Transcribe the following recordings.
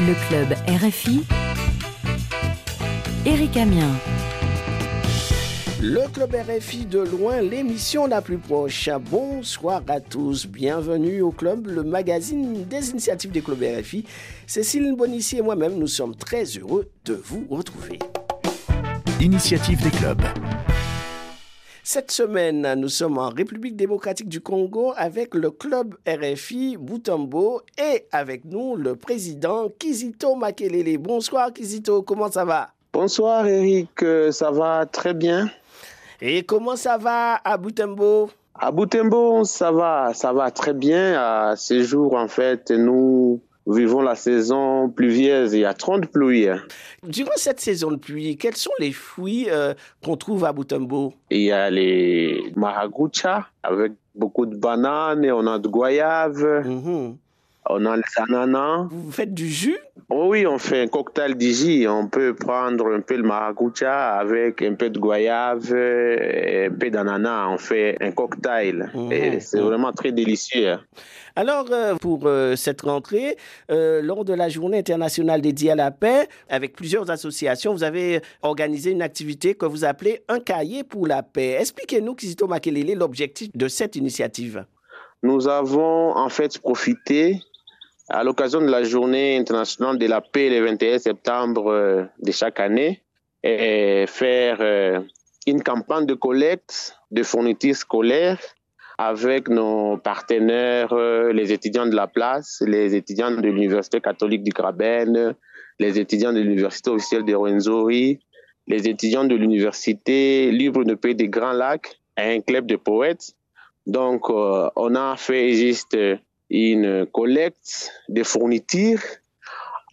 Le club RFI. Eric Amien. Le Club RFI de loin, l'émission la plus proche. Bonsoir à tous, bienvenue au Club, le magazine des initiatives des clubs RFI. Cécile Bonissi et moi-même, nous sommes très heureux de vous retrouver. Initiative des clubs. Cette semaine, nous sommes en République démocratique du Congo avec le club RFI Boutambo et avec nous le président Kizito Makelele. Bonsoir Kizito, comment ça va? Bonsoir Eric, euh, ça va très bien. Et comment ça va à Boutembo À Boutembo, ça va, ça va très bien. À ces jours, en fait, nous vivons la saison pluvieuse. Il y a 30 pluies. Durant cette saison de pluie, quels sont les fruits euh, qu'on trouve à Boutembo Il y a les maragucha avec beaucoup de bananes et on a de goyaves. Mhm. On a les ananas. Vous faites du jus? Oh oui, on fait un cocktail d'Iji. On peut prendre un peu de maracucha avec un peu de goyave et un peu d'ananas. On fait un cocktail. Mhm. Et c'est vraiment très délicieux. Alors, euh, pour euh, cette rentrée, euh, lors de la journée internationale dédiée à la paix, avec plusieurs associations, vous avez organisé une activité que vous appelez Un cahier pour la paix. Expliquez-nous, Kizito Makelele, l'objectif de cette initiative. Nous avons en fait profité à l'occasion de la journée internationale de la paix le 21 septembre euh, de chaque année et faire euh, une campagne de collecte de fournitures scolaires avec nos partenaires, euh, les étudiants de la place, les étudiants de l'Université catholique du Graben, les étudiants de l'Université officielle de Rwenzori, les étudiants de l'Université libre de pays des Grands Lacs un club de poètes. Donc, euh, on a fait juste une collecte de fournitures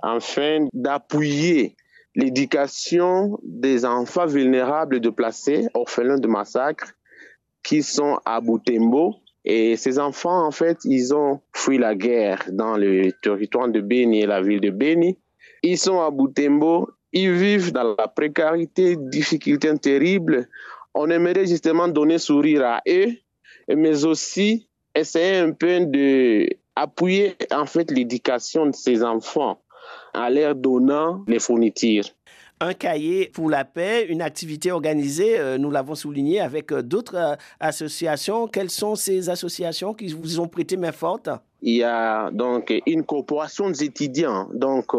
afin d'appuyer l'éducation des enfants vulnérables déplacés, orphelins de massacre, qui sont à Boutembo. Et ces enfants, en fait, ils ont fui la guerre dans le territoire de Beni et la ville de Beni. Ils sont à Boutembo, ils vivent dans la précarité, difficultés terribles. On aimerait justement donner sourire à eux, mais aussi essayer un peu de appuyer en fait l'éducation de ces enfants en leur donnant les fournitures. Un cahier pour la paix, une activité organisée, euh, nous l'avons souligné, avec euh, d'autres euh, associations. Quelles sont ces associations qui vous ont prêté main forte? Il y a donc une corporation des étudiants. Donc,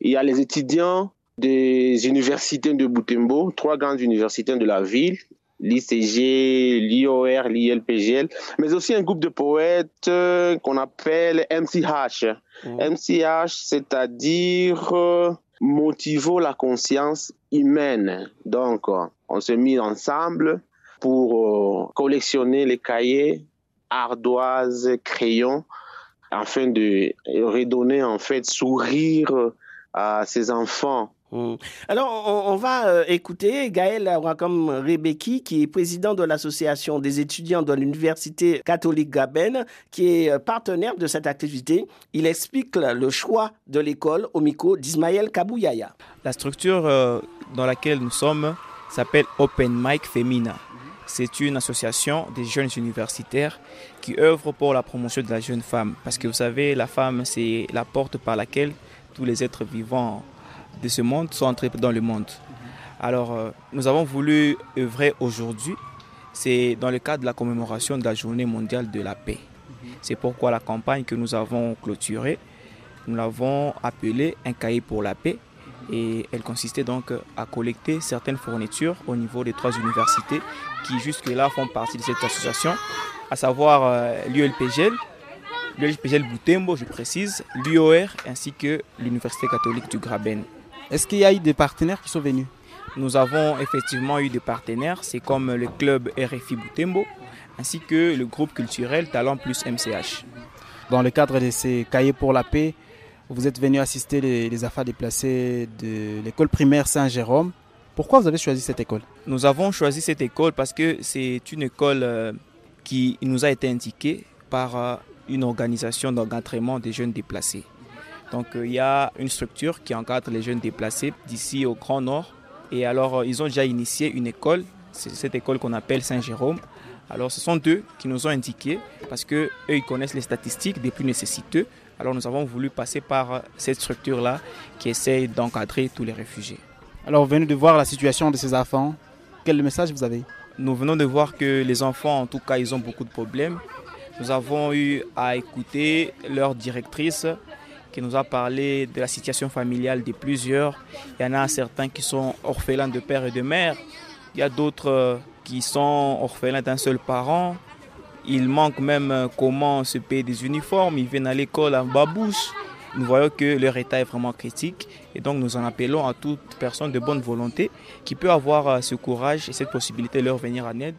il y a les étudiants des universités de Boutembo, trois grandes universités de la ville, l'ICG, l'IOR, l'ILPGL, mais aussi un groupe de poètes euh, qu'on appelle MCH. MCH, c'est-à-dire euh, motivons la conscience humaine. Donc, on s'est mis ensemble pour euh, collectionner les cahiers, ardoises, crayons, afin de redonner en fait sourire à ces enfants Alors, on, va euh, écouter Gaël Wakam Rebeki, qui est président de l'association des étudiants de l'Université catholique Gaben, qui est euh, partenaire de cette activité. Il explique le le choix de l'école au micro d'Ismaël Kabouyaya. La structure euh, dans laquelle nous sommes s'appelle Open Mic Femina. C'est une association des jeunes universitaires qui œuvre pour la promotion de la jeune femme. Parce que vous savez, la femme, c'est la porte par laquelle tous les êtres vivants de ce monde sont entrés dans le monde. Alors, euh, nous avons voulu œuvrer aujourd'hui. C'est dans le cadre de la commémoration de la journée mondiale de la paix. C'est pourquoi la campagne que nous avons clôturée, nous l'avons appelée Un cahier pour la paix. Et elle consistait donc à collecter certaines fournitures au niveau des trois universités qui jusque-là font partie de cette association, à savoir euh, l'ULPGL, l'ULPGL Boutembo, je précise, l'UOR ainsi que l'Université catholique du Graben. Est-ce qu'il y a eu des partenaires qui sont venus? Nous avons effectivement eu des partenaires, c'est comme le club RFI Boutembo ainsi que le groupe culturel Talent Plus MCH. Dans le cadre de ces cahiers pour la paix, vous êtes venu assister les, les affaires déplacées de l'école primaire Saint-Jérôme. Pourquoi vous avez choisi cette école? Nous avons choisi cette école parce que c'est une école euh, qui nous a été indiquée par euh, une organisation d'encadrement des jeunes déplacés. Donc euh, il y a une structure qui encadre les jeunes déplacés d'ici au Grand Nord. Et alors euh, ils ont déjà initié une école, c'est cette école qu'on appelle Saint-Jérôme, Alors ce sont eux qui nous ont indiqué, parce qu'eux, ils connaissent les statistiques des plus nécessiteux. Alors nous avons voulu passer par cette structure-là qui essaye d'encadrer tous les réfugiés. Alors vous venez de voir la situation de ces enfants. Quel message vous avez? Nous venons de voir que les enfants, en tout cas, ils ont beaucoup de problèmes. Nous avons eu à écouter leur directrice qui nous a parlé de la situation familiale de plusieurs. Il y en a certains qui sont orphelins de père et de mère. Il y a d'autres euh, qui sont orphelins d'un seul parent. Il manque même euh, comment se payer des uniformes. Ils viennent à l'école en babouche. Nous voyons que leur état est vraiment critique et donc nous en appelons à toute personne de bonne volonté qui peut avoir euh, ce courage et cette possibilité de leur venir en aide,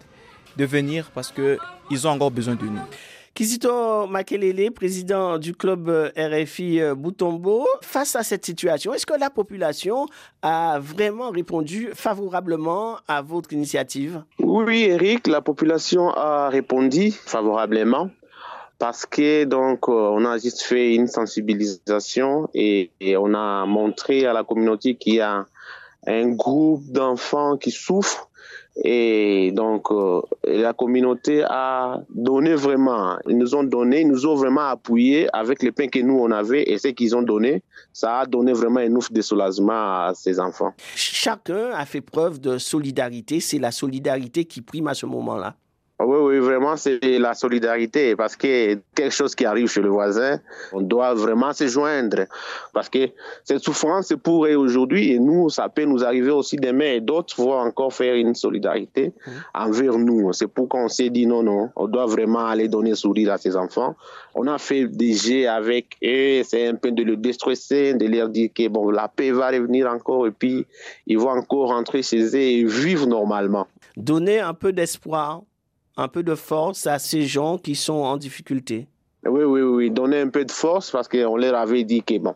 de venir parce qu'ils ont encore besoin de nous. Kizito Makelele, président du club euh, RFI euh, Boutombo, face à cette situation, est-ce que la population a vraiment répondu favorablement à votre initiative? Oui, Eric, la population a répondu favorablement parce que donc euh, on a juste fait une sensibilisation et, et on a montré à la communauté qu'il y a un groupe d'enfants qui souffrent et donc, euh, la communauté a donné vraiment, ils nous ont donné, ils nous ont vraiment appuyé avec les pains que nous on avait et ce qu'ils ont donné. Ça a donné vraiment un ouf de soulagement à ces enfants. Chacun a fait preuve de solidarité. C'est la solidarité qui prime à ce moment-là. Oui, oui, vraiment, c'est la solidarité parce que quelque chose qui arrive chez le voisin, on doit vraiment se joindre parce que cette souffrance, c'est pour eux aujourd'hui et nous, ça peut nous arriver aussi demain et d'autres vont encore faire une solidarité mmh. envers nous. C'est pour qu'on s'est dit non, non, on doit vraiment aller donner sourire à ces enfants. On a fait des jets avec eux, c'est un peu de le déstresser, de leur dire que bon, la paix va revenir encore et puis ils vont encore rentrer chez eux et vivre normalement. Donner un peu d'espoir un peu de force à ces gens qui sont en difficulté. Oui, oui, oui, donner un peu de force parce qu'on leur avait dit que bon,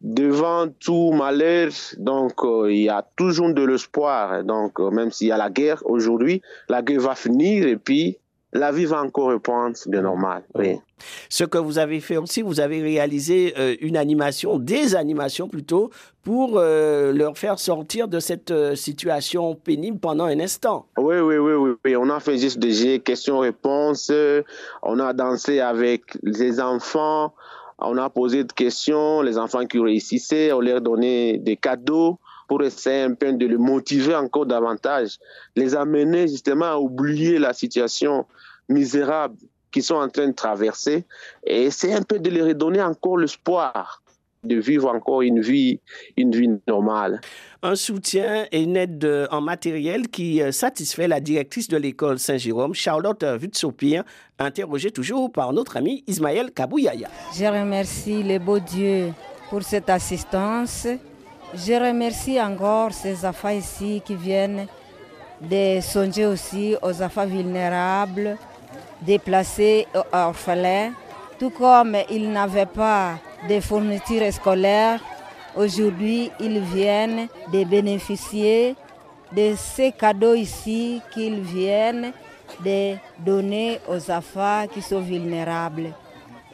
devant tout malheur, donc euh, il y a toujours de l'espoir. Donc euh, même s'il y a la guerre aujourd'hui, la guerre va finir et puis la vie va encore reprendre de normal. Oui. Ce que vous avez fait aussi, vous avez réalisé euh, une animation, des animations plutôt, pour euh, leur faire sortir de cette euh, situation pénible pendant un instant. Oui, oui, oui, oui. On a fait juste des questions-réponses. On a dansé avec les enfants. On a posé des questions. Les enfants qui réussissaient, on leur donnait des cadeaux pour essayer un peu de les motiver encore davantage, les amener justement à oublier la situation misérable qu'ils sont en train de traverser et essayer un peu de leur redonner encore l'espoir de vivre encore une vie, une vie normale. Un soutien et une aide en matériel qui euh, satisfait la directrice de l'école Saint-Jérôme, Charlotte Vutsopir, interrogée toujours par notre ami Ismaël Kabouyaya. Je remercie le beau Dieu pour cette assistance je remercie encore ces enfants ici qui viennent de songer aussi aux enfants vulnérables, déplacés, orphelins. Tout comme ils n'avaient pas de fournitures scolaires, aujourd'hui ils viennent de bénéficier de ces cadeaux ici qu'ils viennent de donner aux enfants qui sont vulnérables.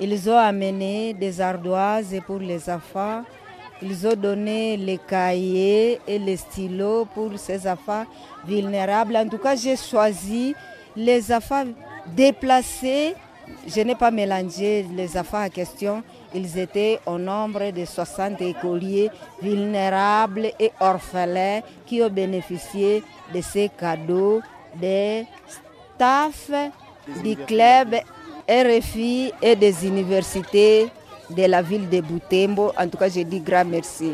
Ils ont amené des ardoises pour les enfants, ils ont donné les cahiers et les stylos pour ces enfants vulnérables. En tout cas, j'ai choisi les enfants déplacés. Je n'ai pas mélangé les enfants en question. Ils étaient au nombre de 60 écoliers vulnérables et orphelins qui ont bénéficié de ces cadeaux des staff du club RFI et des universités de la ville de Boutembo. En tout cas, je dis grand merci.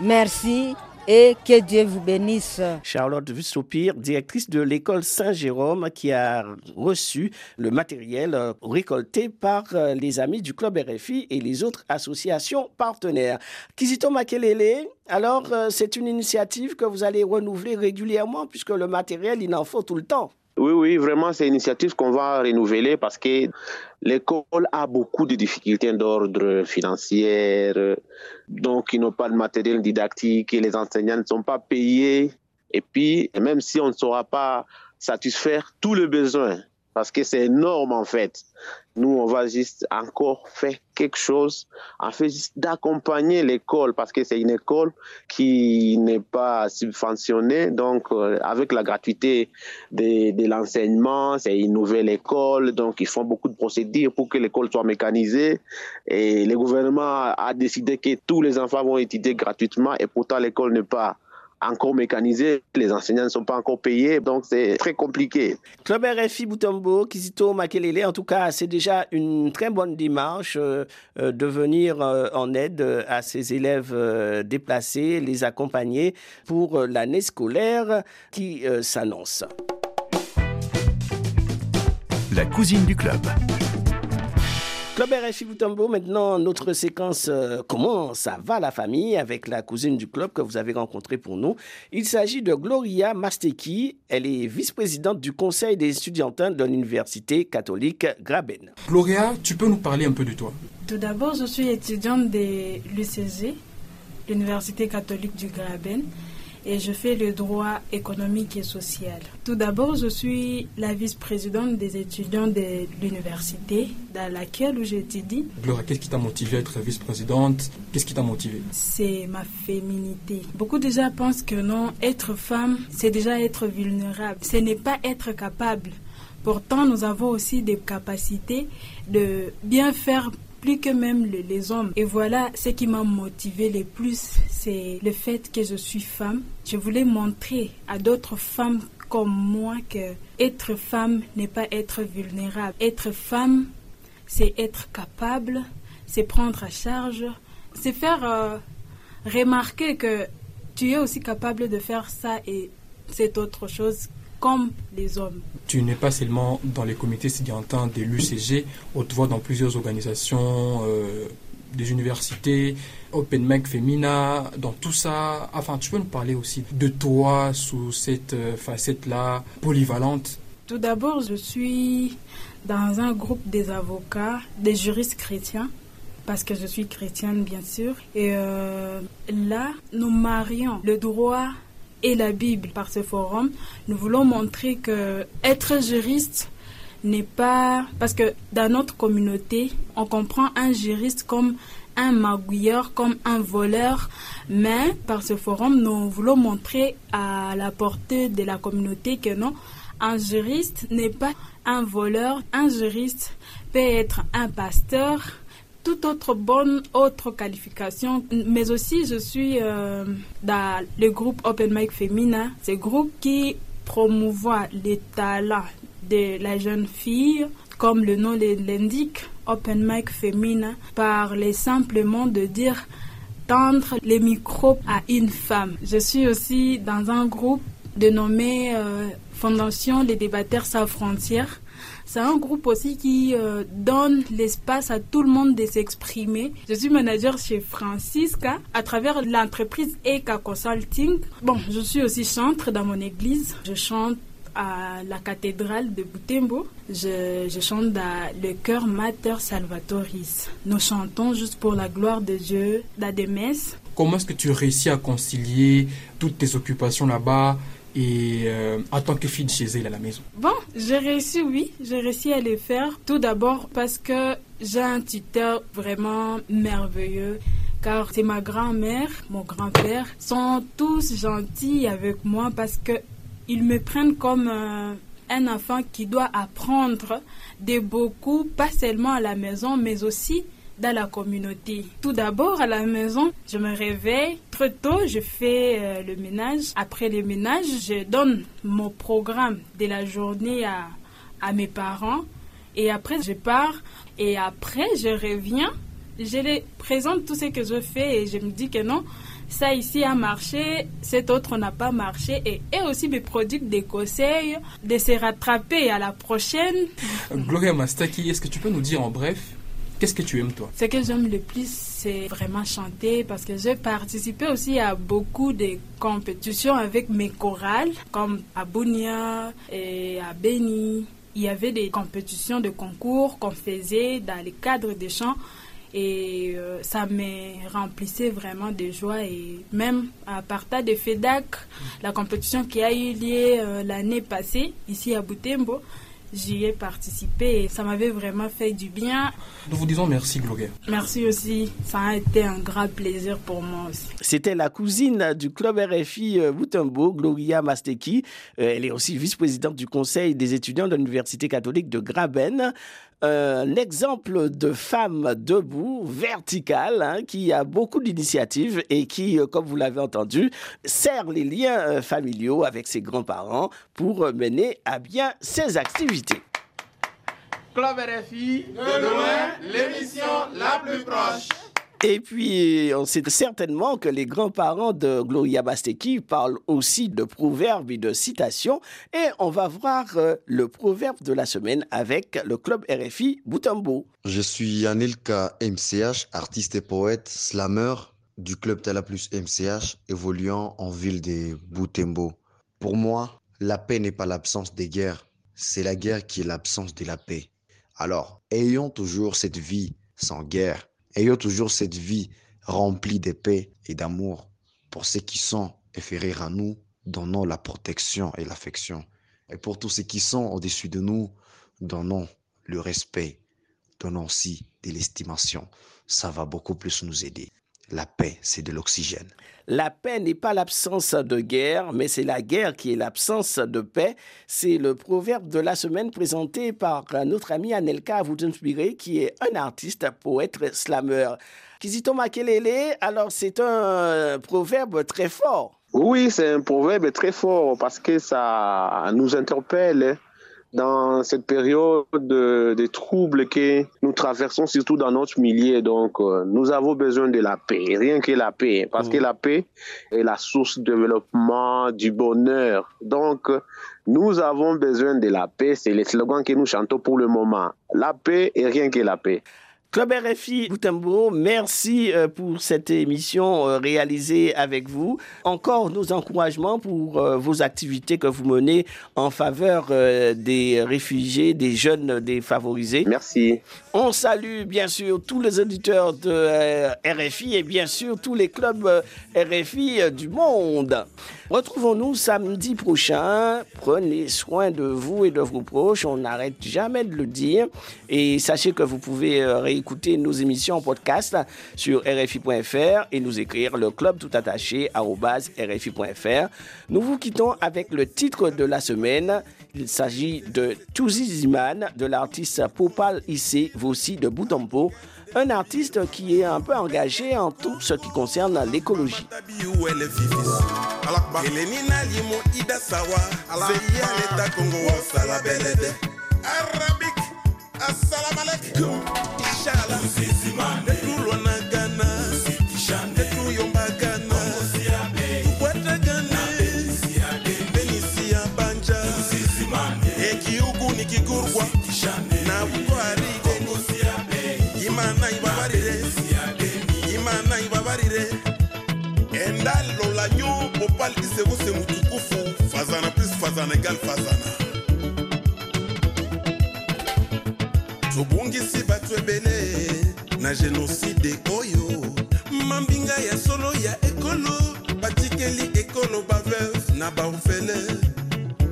Merci et que Dieu vous bénisse. Charlotte Vussopir, directrice de l'école Saint-Jérôme, qui a reçu le matériel euh, récolté par euh, les amis du club RFI et les autres associations partenaires. Kizito Makelele, alors euh, c'est une initiative que vous allez renouveler régulièrement puisque le matériel, il en faut tout le temps. Oui, oui, vraiment, c'est une initiative qu'on va renouveler parce que l'école a beaucoup de difficultés d'ordre financier, donc ils n'ont pas de matériel didactique et les enseignants ne sont pas payés. Et puis, même si on ne saura pas satisfaire tous les besoins parce que c'est énorme en fait. Nous, on va juste encore faire quelque chose, en fait, juste d'accompagner l'école, parce que c'est une école qui n'est pas subventionnée. Donc, euh, avec la gratuité de, de l'enseignement, c'est une nouvelle école, donc ils font beaucoup de procédures pour que l'école soit mécanisée. Et le gouvernement a décidé que tous les enfants vont étudier gratuitement, et pourtant l'école n'est pas encore mécanisé, les enseignants ne sont pas encore payés, donc c'est très compliqué. Club RFI Boutombo, Kizito Makelele, en tout cas, c'est déjà une très bonne démarche euh, euh, de venir euh, en aide à ces élèves euh, déplacés, les accompagner pour euh, l'année scolaire qui euh, s'annonce. La cousine du club. Club RFI Boutombo, maintenant notre séquence euh, Comment ça va la famille avec la cousine du club que vous avez rencontrée pour nous. Il s'agit de Gloria Masteki. Elle est vice-présidente du conseil des étudiantins de l'université catholique Graben. Gloria, tu peux nous parler un peu de toi? Tout d'abord, je suis étudiante de l'UCG, l'Université catholique du Graben, et je fais le droit économique et social. Tout d'abord, je suis la vice-présidente des étudiants de l'université dans laquelle j'étudie. Gloria, qu'est-ce qui t'a motivé à être vice-présidente? Qu'est-ce qui t'a motivé? C'est ma féminité. Beaucoup de gens pensent que non, être femme, c'est déjà être vulnérable. Ce n'est pas être capable. Pourtant, nous avons aussi des capacités de bien faire plus que même le- les hommes. Et voilà ce qui m'a motivé le plus, c'est le fait que je suis femme. Je voulais montrer à d'autres femmes comme moi que être femme n'est pas être vulnérable. Être femme, c'est être capable, c'est prendre à charge, c'est faire euh, remarquer que tu es aussi capable de faire ça et c'est autre chose comme les hommes. Tu n'es pas seulement dans les comités étudiantins de l'UCG, on te voit dans plusieurs organisations, euh, des universités, Open Mic Femina, dans tout ça. Enfin, tu peux nous parler aussi de toi sous cette euh, facette-là polyvalente Tout d'abord, je suis dans un groupe des avocats, des juristes chrétiens, parce que je suis chrétienne, bien sûr. Et euh, là, nous marions le droit et la Bible par ce forum. Nous voulons montrer que être juriste n'est pas... Parce que dans notre communauté, on comprend un juriste comme un magouilleur, comme un voleur, mais par ce forum, nous voulons montrer à la portée de la communauté que non, un juriste n'est pas un voleur, un juriste peut être un pasteur, toute autre bonne autre qualification. Mais aussi, je suis euh, dans le groupe Open Mic Femina, ce groupe qui promouvoit les talents de la jeune fille, comme le nom l'indique, Open Mic Femina, parler simplement de dire tendre les micros à une femme. Je suis aussi dans un groupe dénommé euh, Fondation Les débatteurs sans frontières. C'est un groupe aussi qui euh, donne l'espace à tout le monde de s'exprimer. Je suis manager chez Francisca à travers l'entreprise Eka Consulting. Bon, je suis aussi chantre dans mon église. Je chante à la cathédrale de Butembo. Je, chante dans le chœur Mater Salvatoris. Nous chantons juste pour la gloire de Dieu, dans des. Comment est-ce que tu réussis à concilier toutes tes occupations là-bas et euh, en tant que fille chez elle à la maison Bon, j'ai réussi, oui, j'ai réussi à le faire. Tout d'abord parce que j'ai un tuteur vraiment merveilleux. Car c'est ma grand-mère, mon grand-père, sont tous gentils avec moi parce que ils me prennent comme euh, un enfant qui doit apprendre de beaucoup, pas seulement à la maison, mais aussi dans la communauté. Tout d'abord, à la maison, je me réveille très tôt, je fais euh, le ménage. Après le ménage, je donne mon programme de la journée à, à mes parents. Et après, je pars. Et après, je reviens. Je les présente tout ce que je fais et je me dis que non, ça ici a marché, cet autre n'a pas marché. Et, et aussi me produire des conseils, de se rattraper à la prochaine. Gloria Mastaki, est-ce que tu peux nous dire en bref Qu'est-ce que tu aimes toi? Ce que j'aime le plus, c'est vraiment chanter parce que j'ai participé aussi à beaucoup de compétitions avec mes chorales, comme à Bounia et à Beni. Il y avait des compétitions de concours qu'on faisait dans le cadre des chants et euh, ça me remplissait vraiment de joie et même à partir de FEDAC, la compétition qui a eu lieu euh, l'année passée ici à Butembo, j'y ai participé et ça m'avait vraiment fait du bien. Nous vous disons merci, Gloria. Merci aussi. Ça a été un grand plaisir pour moi aussi. C'était la cousine du club RFI Boutembo, Gloria Masteki. Elle est aussi vice-présidente du conseil des étudiants de l'Université catholique de Graben un exemple de femme debout, verticale, hein, qui a beaucoup d'initiatives et qui, euh, comme vous l'avez entendu, sert les liens euh, familiaux avec ses grands-parents pour euh, mener à bien ses activités. Club RFI, de loin, l'émission la plus proche. Et puis, on sait certainement que les grands-parents de Gloria Basteki parlent aussi de proverbes et de citations. Et on va voir euh, le proverbe de la semaine avec le club RFI Boutambo. Je suis Anilka MCH, artiste et poète, slammer du club Tala Plus MCH, évoluant en ville de Boutembo. Pour moi, la paix n'est pas l'absence des guerres, c'est la guerre qui est l'absence de la paix. Alors, ayons toujours cette vie sans guerre Ayons toujours cette vie remplie de paix et d'amour pour ceux qui sont inférieurs à nous, donnons la protection et l'affection. Et pour tous ceux qui sont au-dessus de nous, donnons le respect, donnons aussi de l'estimation. Ça va beaucoup plus nous aider. La paix, c'est de l'oxygène. La paix n'est pas l'absence de guerre, mais c'est la guerre qui est l'absence de paix. C'est le proverbe de la semaine présenté par notre ami Anelka Woutenspiré, qui est un artiste, poète, slammer. Kizito Makelele, alors c'est un proverbe très fort. Oui, c'est un proverbe très fort parce que ça nous interpelle dans cette période de, de, troubles que nous traversons, surtout dans notre milieu. Donc, euh, nous avons besoin de la paix, rien que la paix, parce que la paix est la source de développement, du bonheur. Donc, nous avons besoin de la paix, c'est le slogan que nous chantons pour le moment. La paix et rien que la paix. Club RFI Boutembo, merci euh, pour cette émission euh, réalisée avec vous. Encore nos encouragements pour euh, vos activités que vous menez en faveur des réfugiés, des jeunes défavorisés. Merci. On salue bien sûr tous les auditeurs de RFI et bien sûr tous les clubs RFI du monde. Retrouvons-nous samedi prochain. Prenez soin de vous et de vos proches. On n'arrête jamais de le dire. Et sachez que vous pouvez écouter nos émissions en podcast sur RFI.fr et nous écrire le club tout attaché RFI.fr. Nous vous quittons avec le titre de la semaine. Il s'agit de Touzi Ziman de l'artiste Popal Issé, aussi de Boutampo un artiste qui est un peu engagé en tout ce qui concerne l'écologie. Nyo popal isebuse mutukufu fazana plus fazana egal fazana. Tobungisi bato ebele na genocide oyo mambinga ya solo ya ekolo batikeli ekolo baveuve na baorfele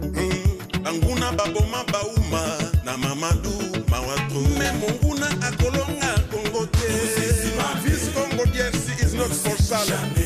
mm, banguna baboma bauma na mamadu mawato me monguna akolonga kongo te. Vis congo drc is not for sala and